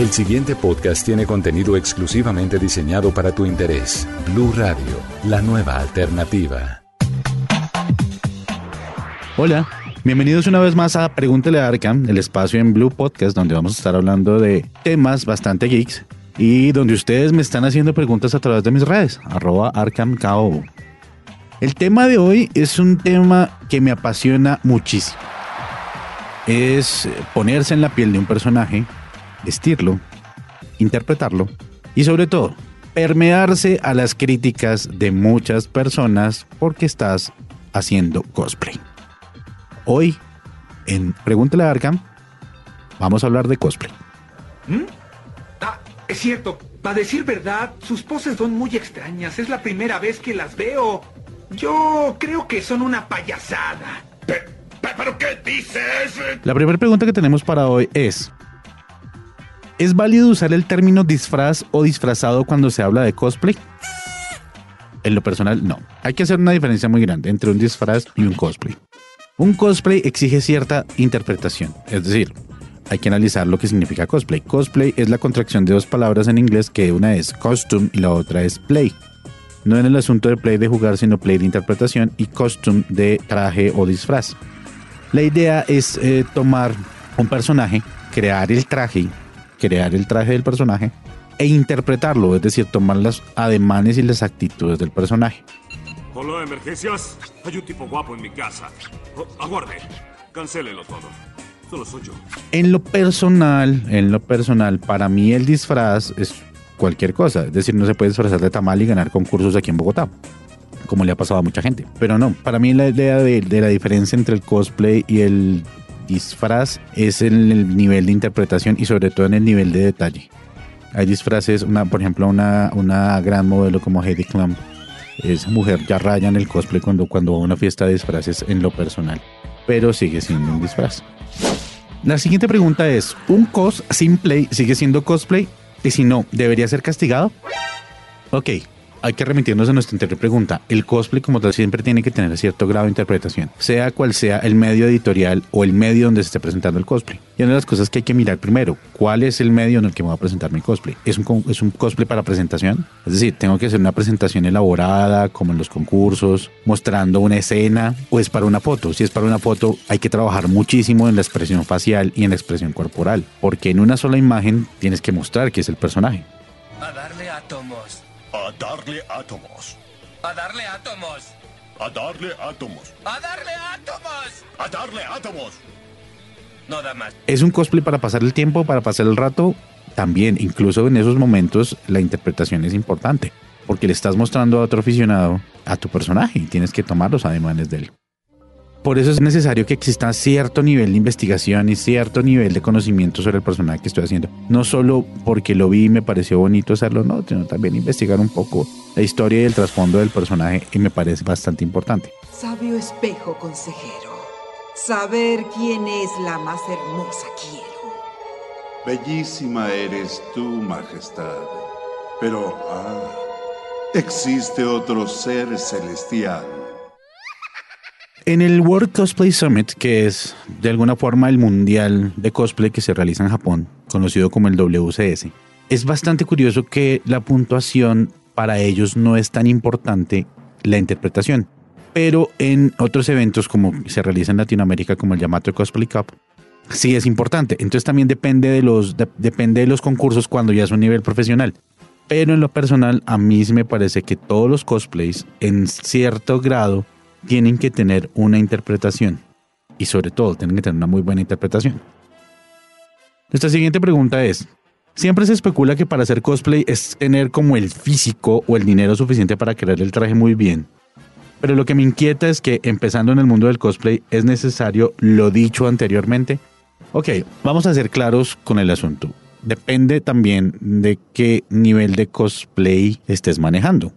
El siguiente podcast tiene contenido exclusivamente diseñado para tu interés. Blue Radio, la nueva alternativa. Hola, bienvenidos una vez más a Pregúntele a Arkham, el espacio en Blue Podcast donde vamos a estar hablando de temas bastante geeks y donde ustedes me están haciendo preguntas a través de mis redes, arroba ArkhamKO. El tema de hoy es un tema que me apasiona muchísimo. Es ponerse en la piel de un personaje vestirlo, interpretarlo y sobre todo permearse a las críticas de muchas personas porque estás haciendo cosplay. Hoy, en Pregúntale a Arkham, vamos a hablar de cosplay. ¿Mm? Ah, es cierto. Para decir verdad, sus poses son muy extrañas. Es la primera vez que las veo. Yo creo que son una payasada. ¿Pero qué dices? La primera pregunta que tenemos para hoy es, ¿Es válido usar el término disfraz o disfrazado cuando se habla de cosplay? En lo personal, no. Hay que hacer una diferencia muy grande entre un disfraz y un cosplay. Un cosplay exige cierta interpretación, es decir, hay que analizar lo que significa cosplay. Cosplay es la contracción de dos palabras en inglés que una es costume y la otra es play. No en el asunto de play de jugar, sino play de interpretación y costume de traje o disfraz. La idea es eh, tomar un personaje, crear el traje crear el traje del personaje e interpretarlo, es decir, tomar los ademanes y las actitudes del personaje. Hola, emergencias. Hay un tipo guapo en mi casa. Oh, aguarde. Cancélelo todo. Solo soy yo. En lo personal, en lo personal, para mí el disfraz es cualquier cosa. Es decir, no se puede disfrazar de tamal y ganar concursos aquí en Bogotá como le ha pasado a mucha gente. Pero no, para mí la idea de, de, la diferencia entre el cosplay y el disfraz es en el nivel de interpretación y sobre todo en el nivel de detalle. Hay disfraces, una, por ejemplo, una, una gran modelo como Heidi Klum. Esa mujer ya raya en el cosplay cuando, cuando a una fiesta de disfraces en lo personal, pero sigue siendo un disfraz. La siguiente pregunta es, ¿un cos sin sigue siendo cosplay? Y si no, ¿debería ser castigado? Ok, hay que remitirnos a nuestra anterior pregunta. El cosplay como tal siempre tiene que tener cierto grado de interpretación, sea cual sea el medio editorial o el medio donde se esté presentando el cosplay. Y una de las cosas que hay que mirar primero, ¿cuál es el medio en el que me voy a presentar mi cosplay? ¿Es un, ¿Es un cosplay para presentación? Es decir, tengo que hacer una presentación elaborada, como en los concursos, mostrando una escena, o es para una foto. Si es para una foto, hay que trabajar muchísimo en la expresión facial y en la expresión corporal, porque en una sola imagen tienes que mostrar que es el personaje. A darle átomos. A darle átomos. A darle átomos. A darle átomos. A darle átomos. A darle átomos. No da más. ¿Es un cosplay para pasar el tiempo, para pasar el rato? También, incluso en esos momentos, la interpretación es importante, porque le estás mostrando a otro aficionado a tu personaje y tienes que tomar los ademanes de él. Por eso es necesario que exista cierto nivel de investigación y cierto nivel de conocimiento sobre el personaje que estoy haciendo. No solo porque lo vi y me pareció bonito hacerlo, no, sino también investigar un poco la historia y el trasfondo del personaje y me parece bastante importante. Sabio espejo consejero, saber quién es la más hermosa quiero. Bellísima eres tú, majestad, pero ah, existe otro ser celestial en el World Cosplay Summit, que es de alguna forma el mundial de cosplay que se realiza en Japón, conocido como el WCS, es bastante curioso que la puntuación para ellos no es tan importante la interpretación. Pero en otros eventos como se realiza en Latinoamérica como el Yamato Cosplay Cup, sí es importante. Entonces también depende de los, depende de los concursos cuando ya es un nivel profesional. Pero en lo personal, a mí sí me parece que todos los cosplays, en cierto grado, tienen que tener una interpretación. Y sobre todo, tienen que tener una muy buena interpretación. Nuestra siguiente pregunta es, siempre se especula que para hacer cosplay es tener como el físico o el dinero suficiente para crear el traje muy bien. Pero lo que me inquieta es que empezando en el mundo del cosplay es necesario lo dicho anteriormente. Ok, vamos a ser claros con el asunto. Depende también de qué nivel de cosplay estés manejando.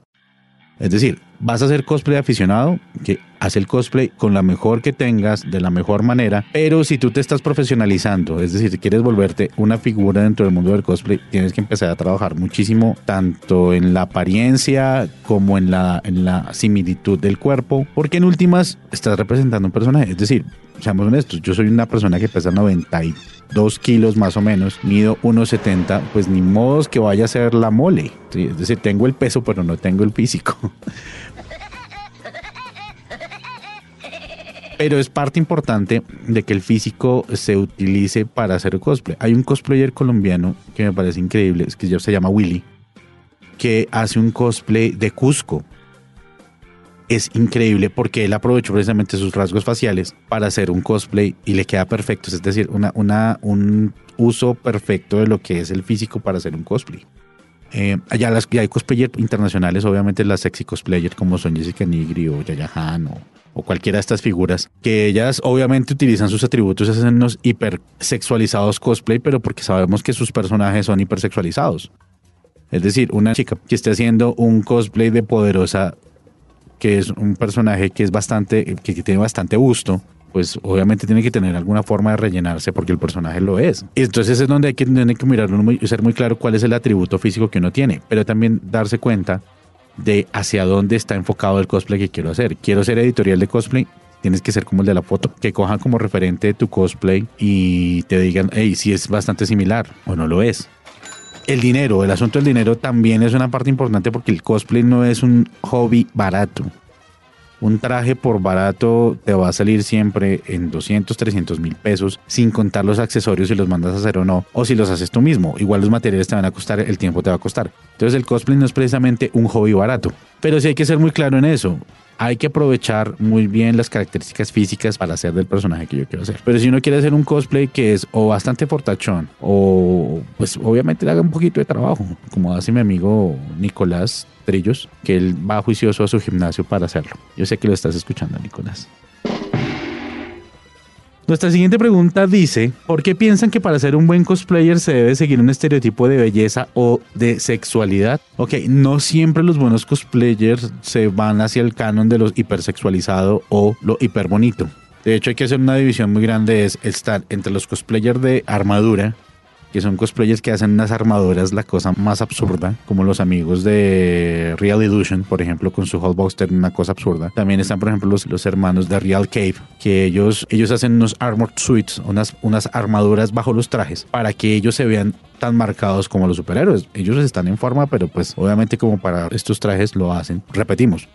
Es decir, vas a hacer cosplay aficionado, que haz el cosplay con la mejor que tengas, de la mejor manera, pero si tú te estás profesionalizando, es decir, si quieres volverte una figura dentro del mundo del cosplay, tienes que empezar a trabajar muchísimo, tanto en la apariencia como en la, en la similitud del cuerpo, porque en últimas estás representando un personaje, es decir, seamos honestos, yo soy una persona que pesa 92 kilos más o menos, mido 1,70, pues ni modo que vaya a ser la mole. Es decir, tengo el peso, pero no tengo el físico. Pero es parte importante de que el físico se utilice para hacer cosplay. Hay un cosplayer colombiano que me parece increíble, es que ya se llama Willy, que hace un cosplay de Cusco. Es increíble porque él aprovechó precisamente sus rasgos faciales para hacer un cosplay y le queda perfecto. Es decir, una, un uso perfecto de lo que es el físico para hacer un cosplay. Eh, allá las, ya hay cosplayers internacionales, obviamente las sexy cosplayers como son Jessica Nigri o Yaya Han o, o cualquiera de estas figuras, que ellas obviamente utilizan sus atributos, hacen unos hipersexualizados cosplay, pero porque sabemos que sus personajes son hipersexualizados. Es decir, una chica que esté haciendo un cosplay de poderosa, que es un personaje que es bastante, que, tiene bastante gusto, pues obviamente tiene que tener alguna forma de rellenarse porque el personaje lo es. Entonces es donde hay que, tiene que mirar, muy, ser muy claro cuál es el atributo físico que uno tiene, pero también darse cuenta de hacia dónde está enfocado el cosplay que quiero hacer. Quiero ser editorial de cosplay, tienes que ser como el de la foto, que cojan como referente tu cosplay y te digan, hey, si es bastante similar o no lo es. El dinero, el asunto del dinero también es una parte importante porque el cosplay no es un hobby barato un traje por barato te va a salir siempre en 200, 300 mil pesos, sin contar los accesorios si los mandas a hacer o no, o si los haces tú mismo. Igual los materiales te van a costar, el tiempo te va a costar. Entonces el cosplay no es precisamente un hobby barato. Pero sí hay que ser muy claro en eso hay que aprovechar muy bien las características físicas para hacer del personaje que yo quiero hacer. Pero si uno quiere hacer un cosplay que es o bastante fortachón o pues obviamente le haga un poquito de trabajo, como hace mi amigo Nicolás Trillos, que él va juicioso a su gimnasio para hacerlo. Yo sé que lo estás escuchando, Nicolás. Nuestra siguiente pregunta dice, ¿por qué piensan que para ser un buen cosplayer se debe seguir un estereotipo de belleza o de sexualidad? Ok, no siempre los buenos cosplayers se van hacia el canon de lo hipersexualizado o lo hiperbonito. De hecho, hay que hacer una división muy grande, es estar entre los cosplayers de armadura que son cosplayers que hacen unas armaduras, la cosa más absurda, como los amigos de Real Illusion, por ejemplo, con su Hulkbuster, una cosa absurda. También están, por ejemplo, los, los hermanos de Real Cave, que ellos, ellos hacen unos armored suits, unas, unas armaduras bajo los trajes, para que ellos se vean tan marcados como los superhéroes. Ellos están en forma, pero pues obviamente como para estos trajes lo hacen. Repetimos,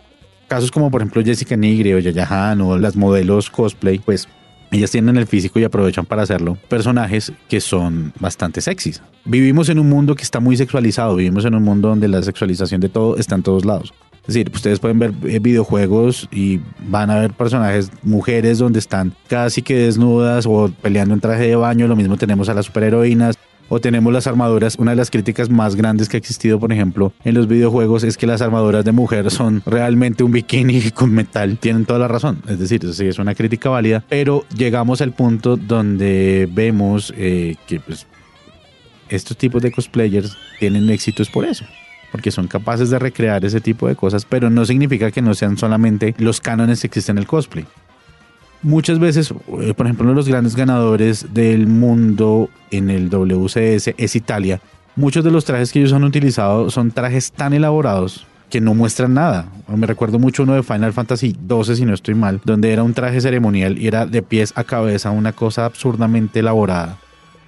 casos como por ejemplo Jessica Nigri o Yaya Han o las modelos cosplay, pues ellas tienen el físico y aprovechan para hacerlo personajes que son bastante sexys. Vivimos en un mundo que está muy sexualizado, vivimos en un mundo donde la sexualización de todo está en todos lados. Es decir, ustedes pueden ver eh, videojuegos y van a ver personajes, mujeres donde están casi que desnudas o peleando en traje de baño. Lo mismo tenemos a las superheroínas, o tenemos las armaduras. Una de las críticas más grandes que ha existido, por ejemplo, en los videojuegos es que las armaduras de mujer son realmente un bikini con metal. Tienen toda la razón. Es decir, sí es una crítica válida, pero llegamos al punto donde vemos eh, que pues, estos tipos de cosplayers tienen éxitos por eso porque son capaces de recrear ese tipo de cosas, pero no significa que no sean solamente los cánones que existen en el cosplay muchas veces, eh, por ejemplo, uno de los grandes ganadores del mundo en el WCS es Italia. Muchos de los trajes que ellos han utilizado son trajes tan elaborados que no muestran nada. Me recuerdo mucho uno de Final Fantasy XII, si no estoy mal, donde era un traje ceremonial y era de pies a cabeza una cosa absurdamente elaborada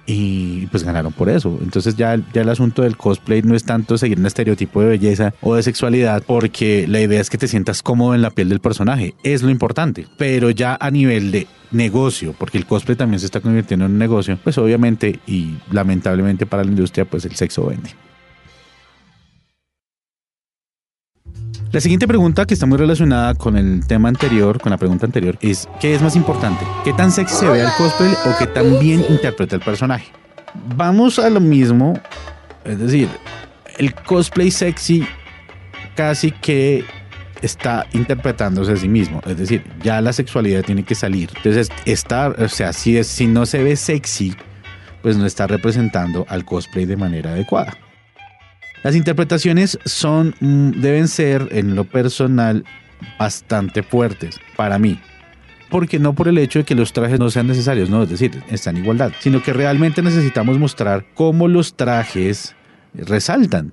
y pues ganaron por eso. Entonces ya, ya el asunto del cosplay no es tanto seguir un estereotipo de belleza o de sexualidad, porque la idea es que te sientas cómodo en la piel del personaje, es lo importante, pero ya a nivel de negocio, porque el cosplay también se está convirtiendo en un negocio, pues obviamente y lamentablemente para la industria, pues el sexo vende. La siguiente pregunta, que está muy relacionada con el tema anterior, con la pregunta anterior, es ¿qué es más importante? ¿Qué tan sexy se ve el cosplay o qué tan bien interpreta el personaje? Vamos a lo mismo, es decir, el cosplay sexy casi que está interpretándose a sí mismo, es decir, ya la sexualidad tiene que salir. Entonces, estar, o sea, si, es, si no se ve sexy, pues no está representando al cosplay de manera adecuada. Las interpretaciones son, mm, deben ser en lo personal bastante fuertes para mí. Porque no por el hecho de que los trajes no sean necesarios, no, es decir, están en igualdad, sino que realmente necesitamos mostrar cómo los trajes resaltan.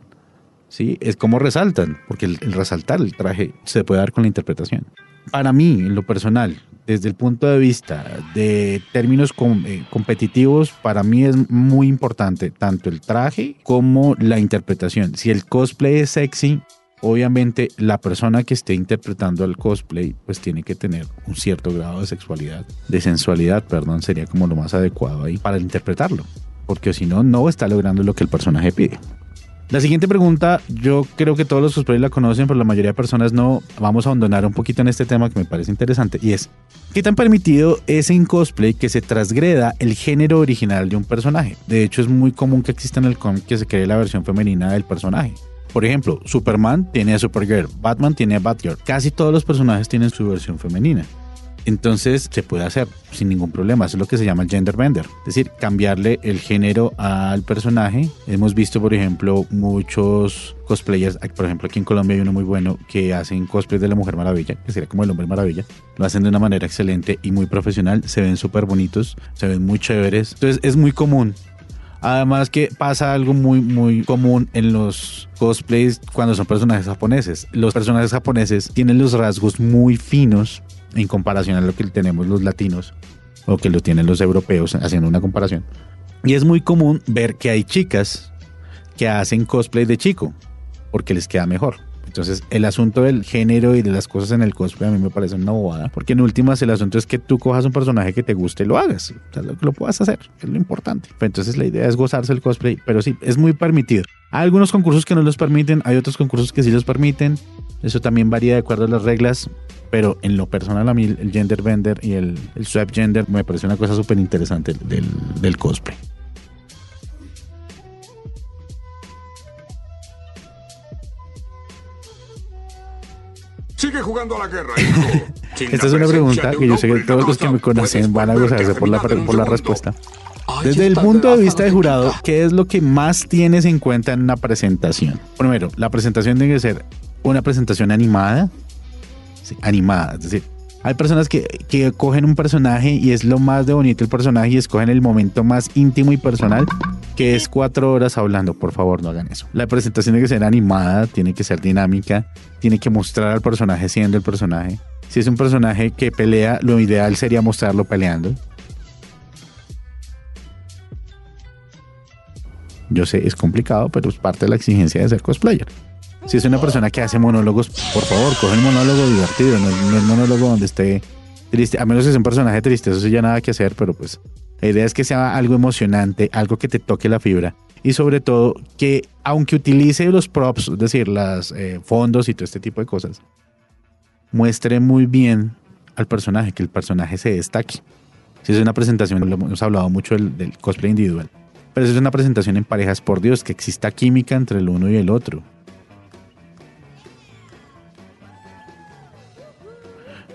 ¿Sí? Es como resaltan, porque el, el resaltar el traje se puede dar con la interpretación. Para mí, en lo personal, desde el punto de vista de términos com- eh, competitivos, para mí es muy importante tanto el traje como la interpretación. Si el cosplay es sexy, obviamente la persona que esté interpretando el cosplay pues tiene que tener un cierto grado de sexualidad, de sensualidad, perdón, sería como lo más adecuado ahí para interpretarlo, porque si no, no está logrando lo que el personaje pide. La siguiente pregunta, yo creo que todos los cosplayers la conocen, pero la mayoría de personas no. Vamos a abandonar un poquito en este tema que me parece interesante y es, ¿qué tan permitido es en cosplay que se transgreda el género original de un personaje? De hecho, es muy común que exista en el cómic que se cree la versión femenina del personaje. Por ejemplo, Superman tiene a Supergirl, Batman tiene a Batgirl. Casi todos los personajes tienen su versión femenina. Entonces se puede hacer sin ningún problema. Eso es lo que se llama gender bender. Es decir, cambiarle el género al personaje. Hemos visto, por ejemplo, muchos cosplayers. Por ejemplo, aquí en Colombia hay uno muy bueno que hacen cosplay de la Mujer Maravilla, que sería como el Hombre Maravilla. Lo hacen de una manera excelente y muy profesional. Se ven súper bonitos, se ven muy chéveres. Entonces es muy común. Además que pasa algo muy muy común en los cosplays cuando son personajes japoneses. Los personajes japoneses tienen los rasgos muy finos en comparación a lo que tenemos los latinos o que lo tienen los europeos haciendo una comparación. Y es muy común ver que hay chicas que hacen cosplay de chico porque les queda mejor. Entonces, el asunto del género y de las cosas en el cosplay a mí me parece una bobada, porque en últimas el asunto es que tú cojas un personaje que te guste y lo hagas, lo, lo puedas hacer, es lo importante. Entonces, la idea es gozarse el cosplay, pero sí, es muy permitido. Hay algunos concursos que no los permiten, hay otros concursos que sí los permiten, eso también varía de acuerdo a las reglas, pero en lo personal a mí el gender bender y el, el swap gender me parece una cosa súper interesante del, del cosplay. Sigue jugando a la guerra, hijo. Esta es una pregunta que yo sé que todos los que me conocen van a gozarse por la, por respuesta. Desde el punto de vista de jurado, ¿qué es lo que más tienes en cuenta en una presentación? Primero, la presentación tiene que ser una presentación animada. Sí, animada, es decir, hay personas que, que cogen un personaje y es lo más de bonito el personaje y escogen el momento más íntimo y personal, que es cuatro horas hablando. Por favor, no hagan eso. La presentación tiene que ser animada, tiene que ser dinámica, tiene que mostrar al personaje siendo el personaje. Si es un personaje que pelea, lo ideal sería mostrarlo peleando. Yo sé, es complicado, pero es parte de la exigencia de ser cosplayer. Si es una persona que hace monólogos, por favor, coge el monólogo divertido, no, no el monólogo donde esté triste. A menos que sea un personaje triste, eso sí ya nada que hacer, pero pues la idea es que sea algo emocionante, algo que te toque la fibra. Y sobre todo que, aunque utilice los props, es decir, los fondos y todo este tipo de cosas, muestre muy bien al personaje, que el personaje se destaque. Si es una presentación, hemos hablado mucho del cosplay individual, pero si es una presentación en parejas, por Dios, que exista química entre el uno y el otro.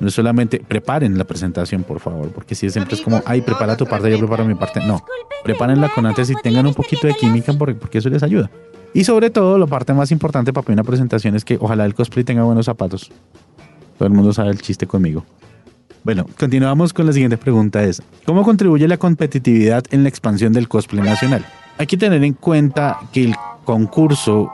No es solamente preparen la presentación, por favor, porque si siempre es como, ay, prepara tu parte, yo preparo mi parte. No, prepárenla con antes y tengan un poquito de química porque, porque eso les ayuda. Y sobre todo, la parte más importante para una presentación es que ojalá el cosplay tenga buenos zapatos. Todo el mundo sabe el chiste conmigo. Bueno, continuamos con la siguiente pregunta es, ¿cómo contribuye la competitividad en la expansión del cosplay nacional? Hay que tener en cuenta que el concurso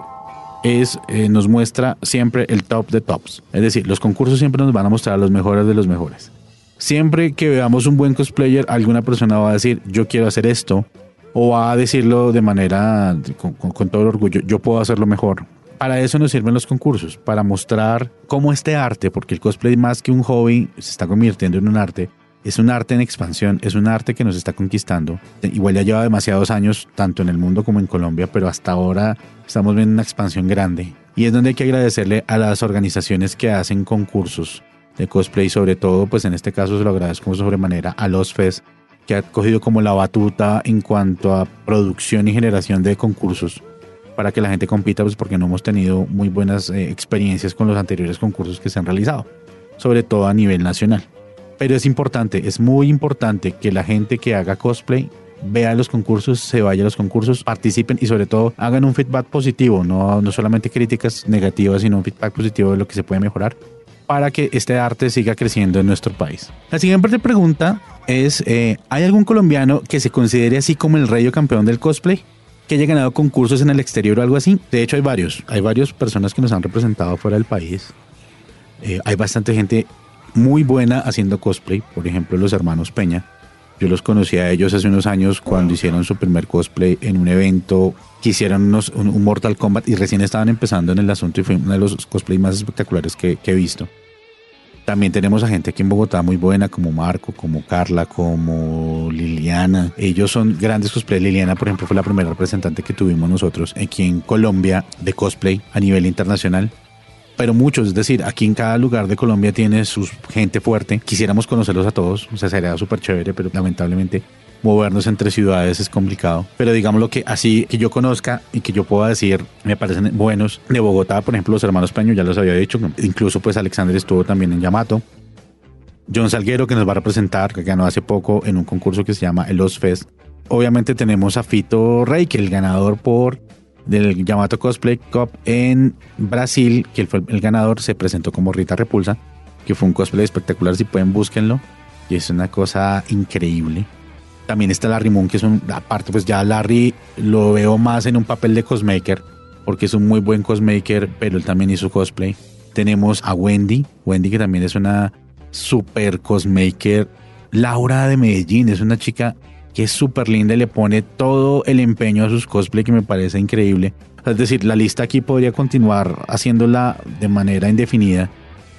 es, eh, nos muestra siempre el top de tops. Es decir, los concursos siempre nos van a mostrar los mejores de los mejores. Siempre que veamos un buen cosplayer, alguna persona va a decir, yo quiero hacer esto, o va a decirlo de manera, con, con- con todo el orgullo, yo puedo hacerlo mejor. Para eso nos sirven los concursos, para mostrar cómo este arte, porque el cosplay más que un hobby se está convirtiendo en un arte, es un arte en expansión, es un arte que nos está conquistando. Igual ya lleva demasiados años, tanto en el mundo como en Colombia, pero hasta ahora estamos viendo una expansión grande. Y es donde hay que agradecerle a las organizaciones que hacen concursos de cosplay, sobre todo, pues en este caso se lo agradezco sobremanera a los FES, que ha cogido como la batuta en cuanto a producción y generación de concursos para que la gente compita, pues porque no hemos tenido muy buenas eh, experiencias con los anteriores concursos que se han realizado, sobre todo a nivel nacional. Pero es importante, es muy importante que la gente que haga cosplay vea los concursos, se vaya a los concursos, participen y sobre todo hagan un feedback positivo, no, no solamente críticas negativas, sino un feedback positivo de lo que se puede mejorar para que este arte siga creciendo en nuestro país. La siguiente pregunta es, eh, ¿hay algún colombiano que se considere así como el rey o campeón del cosplay? Que haya ganado concursos en el exterior o algo así. De hecho, hay varios. Hay varias personas que nos han representado fuera del país. Eh, hay bastante gente muy buena haciendo cosplay, por ejemplo los hermanos Peña. Yo los conocí a ellos hace unos años cuando hicieron su primer cosplay en un evento que hicieron unos- un, Mortal Kombat y recién estaban empezando en el asunto y fue uno de los cosplays más espectaculares que, que he visto. También tenemos a gente aquí en Bogotá muy buena, como Marco, como Carla, como Liliana. Ellos son grandes cosplay. Liliana, por ejemplo, fue la primera representante que tuvimos nosotros aquí en Colombia de cosplay a nivel internacional. Pero muchos, es decir, aquí en cada lugar de Colombia tiene su gente fuerte. Quisiéramos conocerlos a todos, o sea, sería súper chévere, pero lamentablemente movernos entre ciudades es complicado. Pero digamos lo que así que yo conozca y que yo pueda decir, me parecen buenos. De Bogotá, por ejemplo, los hermanos Peño, ya los había dicho. Incluso pues Alexander estuvo también en Yamato. John Salguero, que nos va a representar, que ganó hace poco en un concurso que se llama el Os Fest. Obviamente tenemos a Fito Rey, que el ganador por del Yamato Cosplay Cup en Brasil, que fue el ganador, se presentó como Rita Repulsa, que fue un cosplay espectacular, si pueden búsquenlo, y es una cosa increíble. También está Larry Moon, que es un, aparte pues ya Larry lo veo más en un papel de cosmaker, porque es un muy buen cosmaker, pero él también hizo cosplay. Tenemos a Wendy, Wendy que también es una super cosmaker. Laura de Medellín es una chica que es súper linda y le pone todo el empeño a sus cosplay que me parece increíble. Es decir, la lista aquí podría continuar haciéndola de manera indefinida.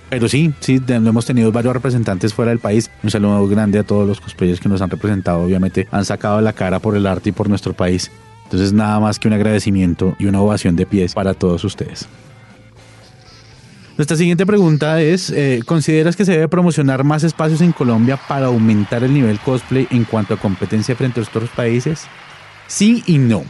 Pero sí, sí, hemos tenido varios representantes fuera del país. Un saludo grande a todos los cosplayers que nos han representado. Obviamente han sacado la cara por el arte y por nuestro país. Entonces nada más que un agradecimiento y una ovación de pies para todos ustedes. Nuestra siguiente pregunta es, eh, ¿consideras que se debe promocionar más espacios en Colombia para aumentar el nivel cosplay en cuanto a competencia frente a otros países? Sí y no.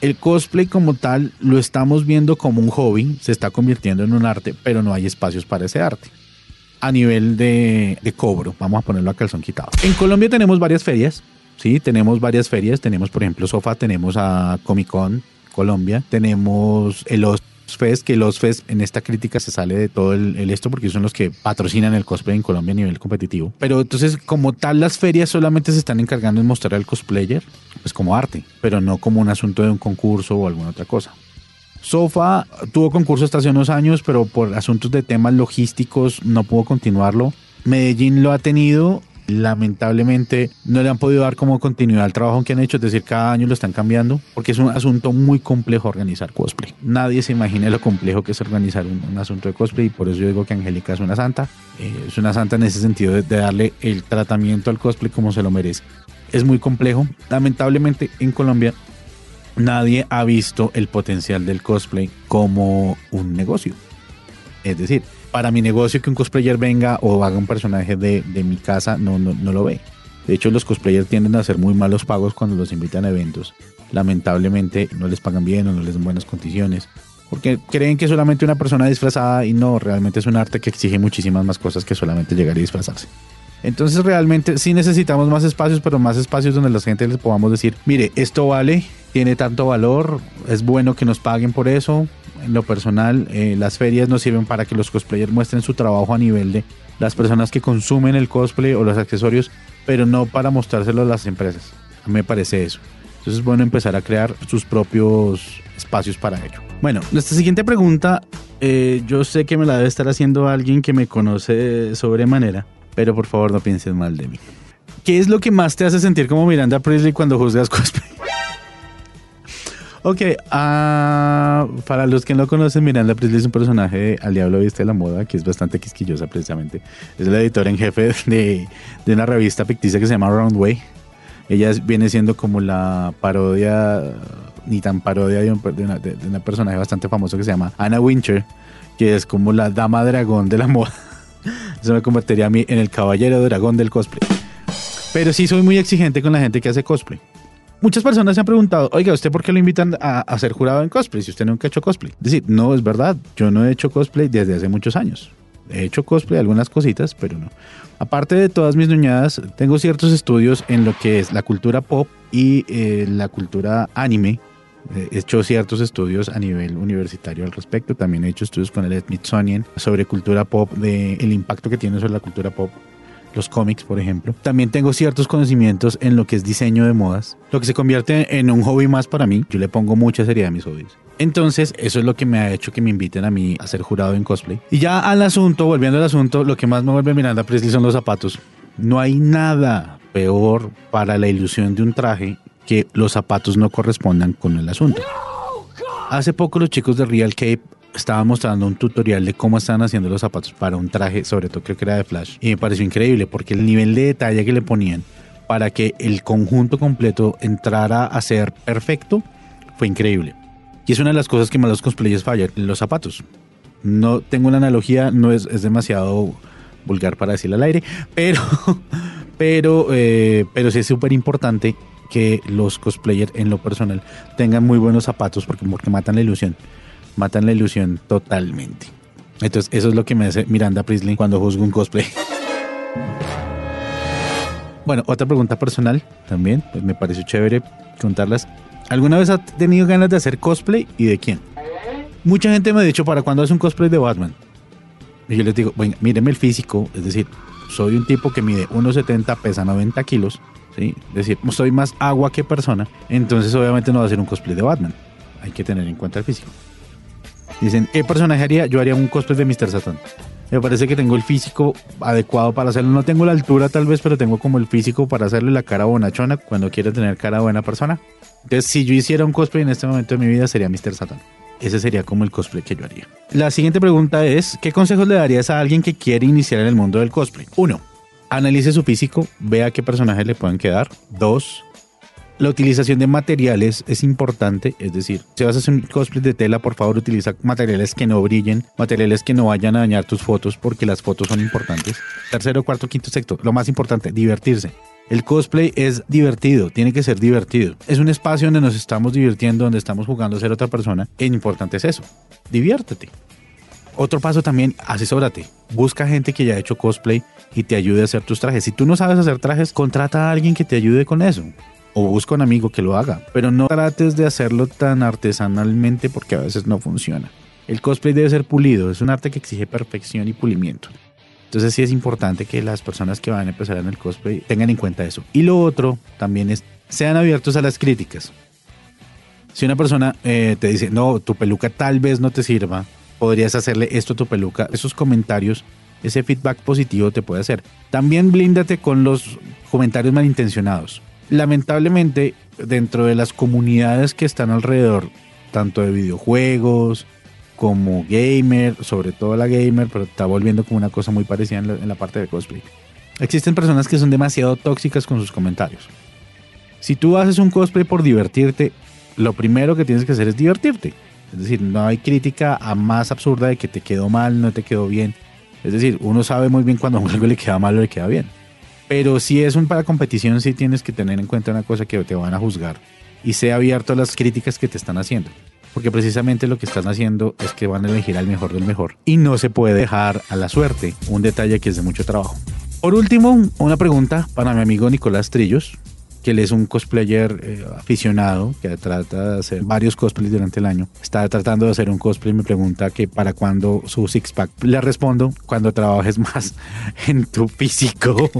El cosplay como tal lo estamos viendo como un hobby, se está convirtiendo en un arte, pero no hay espacios para ese arte. A nivel de, de cobro, vamos a ponerlo a calzón quitado. En Colombia tenemos varias ferias, sí, tenemos varias ferias, tenemos por ejemplo Sofa, tenemos a Comic Con Colombia, tenemos el Os Fest, que el Os Fest en esta crítica se sale de todo el, el esto porque son los que patrocinan el cosplay en Colombia a nivel competitivo. Pero entonces como tal las ferias solamente se están encargando de mostrar al cosplayer pues como arte, pero no como un asunto de un concurso o alguna otra cosa. Sofa tuvo concurso hasta hace unos años, pero por asuntos de temas logísticos no pudo continuarlo. Medellín lo ha tenido, lamentablemente no le han podido dar como continuidad al trabajo que han hecho, es decir, cada año lo están cambiando, porque es un asunto muy complejo organizar cosplay. Nadie se imagina lo complejo que es organizar un, un asunto de cosplay, y por eso yo digo que Angélica es una santa. Eh, es una santa en ese sentido de darle el tratamiento al cosplay como se lo merece. Es muy complejo. Lamentablemente en Colombia nadie ha visto el potencial del cosplay como un negocio. Es decir, para mi negocio que un cosplayer venga o haga un personaje de, de mi casa no, no, no lo ve. De hecho, los cosplayers tienden a hacer muy malos pagos cuando los invitan a eventos. Lamentablemente no les pagan bien o no les dan buenas condiciones. Porque creen que solamente una persona disfrazada y no, realmente es un arte que exige muchísimas más cosas que solamente llegar y disfrazarse. Entonces realmente sí necesitamos más espacios, pero más espacios donde la gente les podamos decir, mire, esto vale, tiene tanto valor, es bueno que nos paguen por eso. En lo personal, eh, las ferias nos sirven para que los cosplayers muestren su trabajo a nivel de las personas que consumen el cosplay o los accesorios, pero no para mostrárselo a las empresas. A mí me parece eso. Entonces es bueno empezar a crear sus propios espacios para ello. Bueno, nuestra siguiente pregunta, eh, yo sé que me la debe estar haciendo alguien que me conoce sobremanera, pero por favor no pienses mal de mí. ¿Qué es lo que más te hace sentir como Miranda Priestley cuando juzgas cosplay? Ok, ah, para los que no conocen, Miranda Priestley es un personaje de Al Diablo Viste la Moda, que es bastante quisquillosa precisamente. Es la editora en jefe de, de una revista ficticia que se llama Roundway. Ella viene siendo como la parodia, ni tan parodia de un, de de- de una personaje bastante famoso que se llama Anna Wincher, que es como la dama dragón de la moda. Eso me convertiría a mí en el caballero dragón del cosplay. Pero sí soy muy exigente con la gente que hace cosplay. Muchas personas se han preguntado, oiga, ¿usted por qué lo invitan a, a ser jurado en cosplay si usted nunca ha hecho cosplay? Es decir, no, es verdad, yo no he hecho cosplay desde hace muchos años. He hecho cosplay algunas cositas, pero no. Aparte de todas mis ñoñadas, tengo ciertos estudios en lo que es la cultura pop y eh, la cultura anime. Eh, He hecho ciertos estudios a nivel universitario al respecto. También he hecho estudios con el Smithsonian sobre cultura pop, de el impacto que tiene sobre la cultura pop los cómics, por ejemplo. También tengo ciertos conocimientos en lo que es diseño de modas, lo que se convierte en un hobby más para mí. Yo le pongo mucha seriedad a mis hobbies. Entonces, eso es lo que me ha hecho que me inviten a mí a ser jurado en cosplay. Y ya al asunto, volviendo al asunto, lo que más me vuelve Miranda Presley son los zapatos. No hay nada peor para la ilusión de un traje que los zapatos no correspondan con el asunto. Hace poco los chicos de Real Cape estaban mostrando un tutorial de cómo estaban haciendo los zapatos para un traje, sobre todo creo que era de Flash, y me pareció increíble porque el nivel de detalle que le ponían para que el conjunto completo entrara a ser perfecto fue increíble. Y es una de las cosas que más los cosplayers fallan, los zapatos. No tengo una analogía, no es, es demasiado vulgar para decirlo al aire, pero, pero, eh, pero sí es súper importante que los cosplayers en lo personal tengan muy buenos zapatos porque, porque matan la ilusión. Matan la ilusión totalmente. Entonces, eso es lo que me hace Miranda Priestley cuando juzgo un cosplay. Bueno, otra pregunta personal también, pues me pareció chévere contarlas. ¿Alguna vez ha tenido ganas de hacer cosplay y de quién? Mucha gente me ha dicho, ¿para cuándo hace un cosplay de Batman? Y yo les digo, bueno, míreme el físico, es decir, soy un tipo que mide 1,70, pesa 90 kilos, ¿sí? Es decir, soy más agua que persona, entonces obviamente no va a ser un cosplay de Batman. Hay que tener en cuenta el físico. Dicen, ¿qué personaje haría? Yo haría un cosplay de Mr. Satan. Me parece que tengo el físico adecuado para hacerlo. No tengo la altura tal vez, pero tengo como el físico para hacerle la cara bonachona cuando quiero tener cara buena persona. Entonces, si yo hiciera un cosplay en este momento de mi vida, sería Mr. Satan. Ese sería como el cosplay que yo haría. La siguiente pregunta es, ¿qué consejos le darías a alguien que quiere iniciar en el mundo del cosplay? Uno, analice su físico, vea qué personajes le pueden quedar. Dos, la utilización de materiales es importante, es decir, si vas a hacer un cosplay de tela, por favor utiliza materiales que no brillen, materiales que no vayan a dañar tus fotos, porque las fotos son importantes. Tercero, cuarto, quinto, sexto, lo más importante, divertirse. El cosplay es divertido, tiene que ser divertido. Es un espacio donde nos estamos divirtiendo, donde estamos jugando a ser otra persona. E importante es eso, diviértete. Otro paso también, asesórate. Busca gente que haya hecho cosplay y te ayude a hacer tus trajes. Si tú no sabes hacer trajes, contrata a alguien que te ayude con eso o busca un amigo que lo haga, pero no trates de hacerlo tan artesanalmente porque a veces no funciona. El cosplay debe ser pulido, es un arte que exige perfección y pulimiento. Entonces sí es importante que las personas que van a empezar en el cosplay tengan en cuenta eso. Y lo otro también es, sean abiertos a las críticas. Si una persona eh, te dice, no, tu peluca tal vez no te sirva, podrías hacerle esto a tu peluca, esos comentarios, ese feedback positivo te puede hacer. También blíndate con los comentarios malintencionados lamentablemente, dentro de las comunidades que están alrededor, tanto de videojuegos como gamer, sobre todo la gamer, pero está volviendo como una cosa muy parecida en la, parte de cosplay. Existen personas que son demasiado tóxicas con sus comentarios. Si tú haces un cosplay por divertirte, lo primero que tienes que hacer es divertirte. Es decir, no hay crítica a más absurda de que te quedó mal, no te quedó bien. Es decir, uno sabe muy bien cuando algo le queda mal o le queda bien. Pero si es un para competición, sí tienes que tener en cuenta una cosa que te van a juzgar y sea abierto a las críticas que te están haciendo. Porque precisamente lo que están haciendo es que van a elegir al mejor del mejor. Y no se puede dejar a la suerte. Un detalle que es de mucho trabajo. Por último, una pregunta para mi amigo Nicolás Trillos, que él es un cosplayer eh, aficionado que trata de hacer varios cosplays durante el año. Está tratando de hacer un cosplay y me pregunta que para cuándo su six pack. Le respondo cuando trabajes más en tu físico.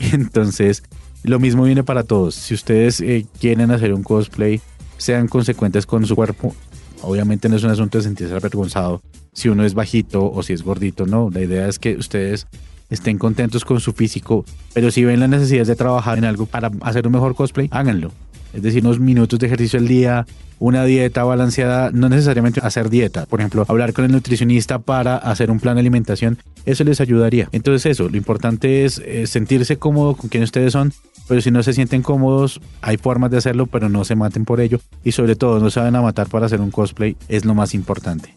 Entonces, lo mismo viene para todos. Si ustedes eh, quieren hacer un cosplay, sean consecuentes con su cuerpo. Obviamente no es un asunto de sentirse avergonzado si uno es bajito o si es gordito, no. La idea es que ustedes estén contentos con su físico, pero si ven la necesidad de trabajar en algo para hacer un mejor cosplay, háganlo. Es decir, unos minutos de ejercicio al día, una dieta balanceada, no necesariamente hacer dieta. Por ejemplo, hablar con el nutricionista para hacer un plan de alimentación, eso les ayudaría. Entonces eso, lo importante es eh, sentirse cómodo con quien ustedes son, pero si no se sienten cómodos, hay formas de hacerlo, pero no se maten por ello. Y sobre todo, no van a matar para hacer un cosplay, es lo más importante.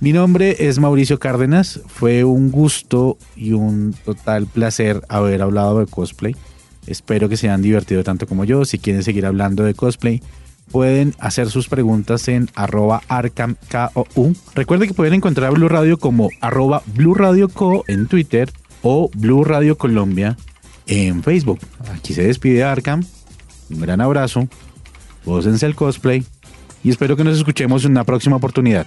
Mi nombre es Mauricio Cárdenas, fue un gusto y un total placer haber hablado de cosplay. Espero que se hayan divertido tanto como yo. Si quieren seguir hablando de cosplay, pueden hacer sus preguntas en arroba arcamkou. Recuerden que pueden encontrar a Blue Radio como arroba Blue Radio Co en Twitter o Blue Radio Colombia en Facebook. Aquí se despide Arkham. Un gran abrazo. Pósense el cosplay y espero que nos escuchemos en una próxima oportunidad.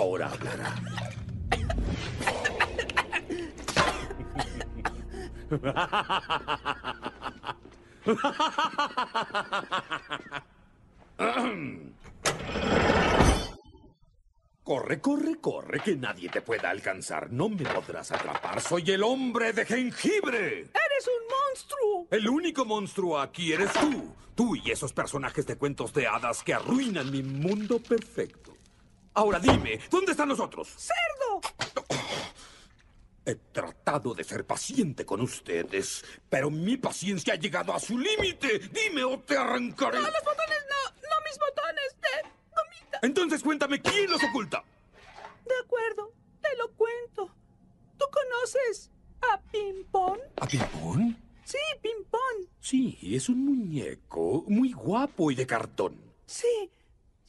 Ahora hablará. Corre, corre, corre, que nadie te pueda alcanzar. No me podrás atrapar. Soy el hombre de jengibre. ¡Eres un monstruo! El único monstruo aquí eres tú. Tú y esos personajes de cuentos de hadas que arruinan mi mundo perfecto. Ahora dime, ¿dónde están los otros? ¡Cerdo! He tratado de ser paciente con ustedes, pero mi paciencia ha llegado a su límite. Dime o te arrancaré. No, los botones no. No mis botones de gomita. Entonces cuéntame quién los oculta. De acuerdo, te lo cuento. ¿Tú conoces a Pimpón? ¿A Pimpón? Sí, Pimpón. Sí, es un muñeco muy guapo y de cartón. Sí.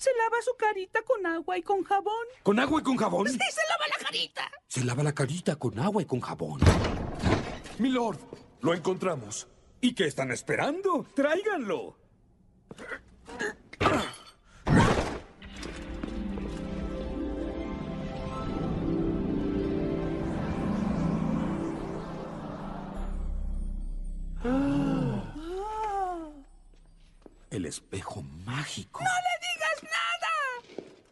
Se lava su carita con agua y con jabón. ¿Con agua y con jabón? Sí, se lava la carita. Se lava la carita con agua y con jabón. Milord, lo encontramos. ¿Y qué están esperando? ¡Tráiganlo! El espejo mágico. ¡No le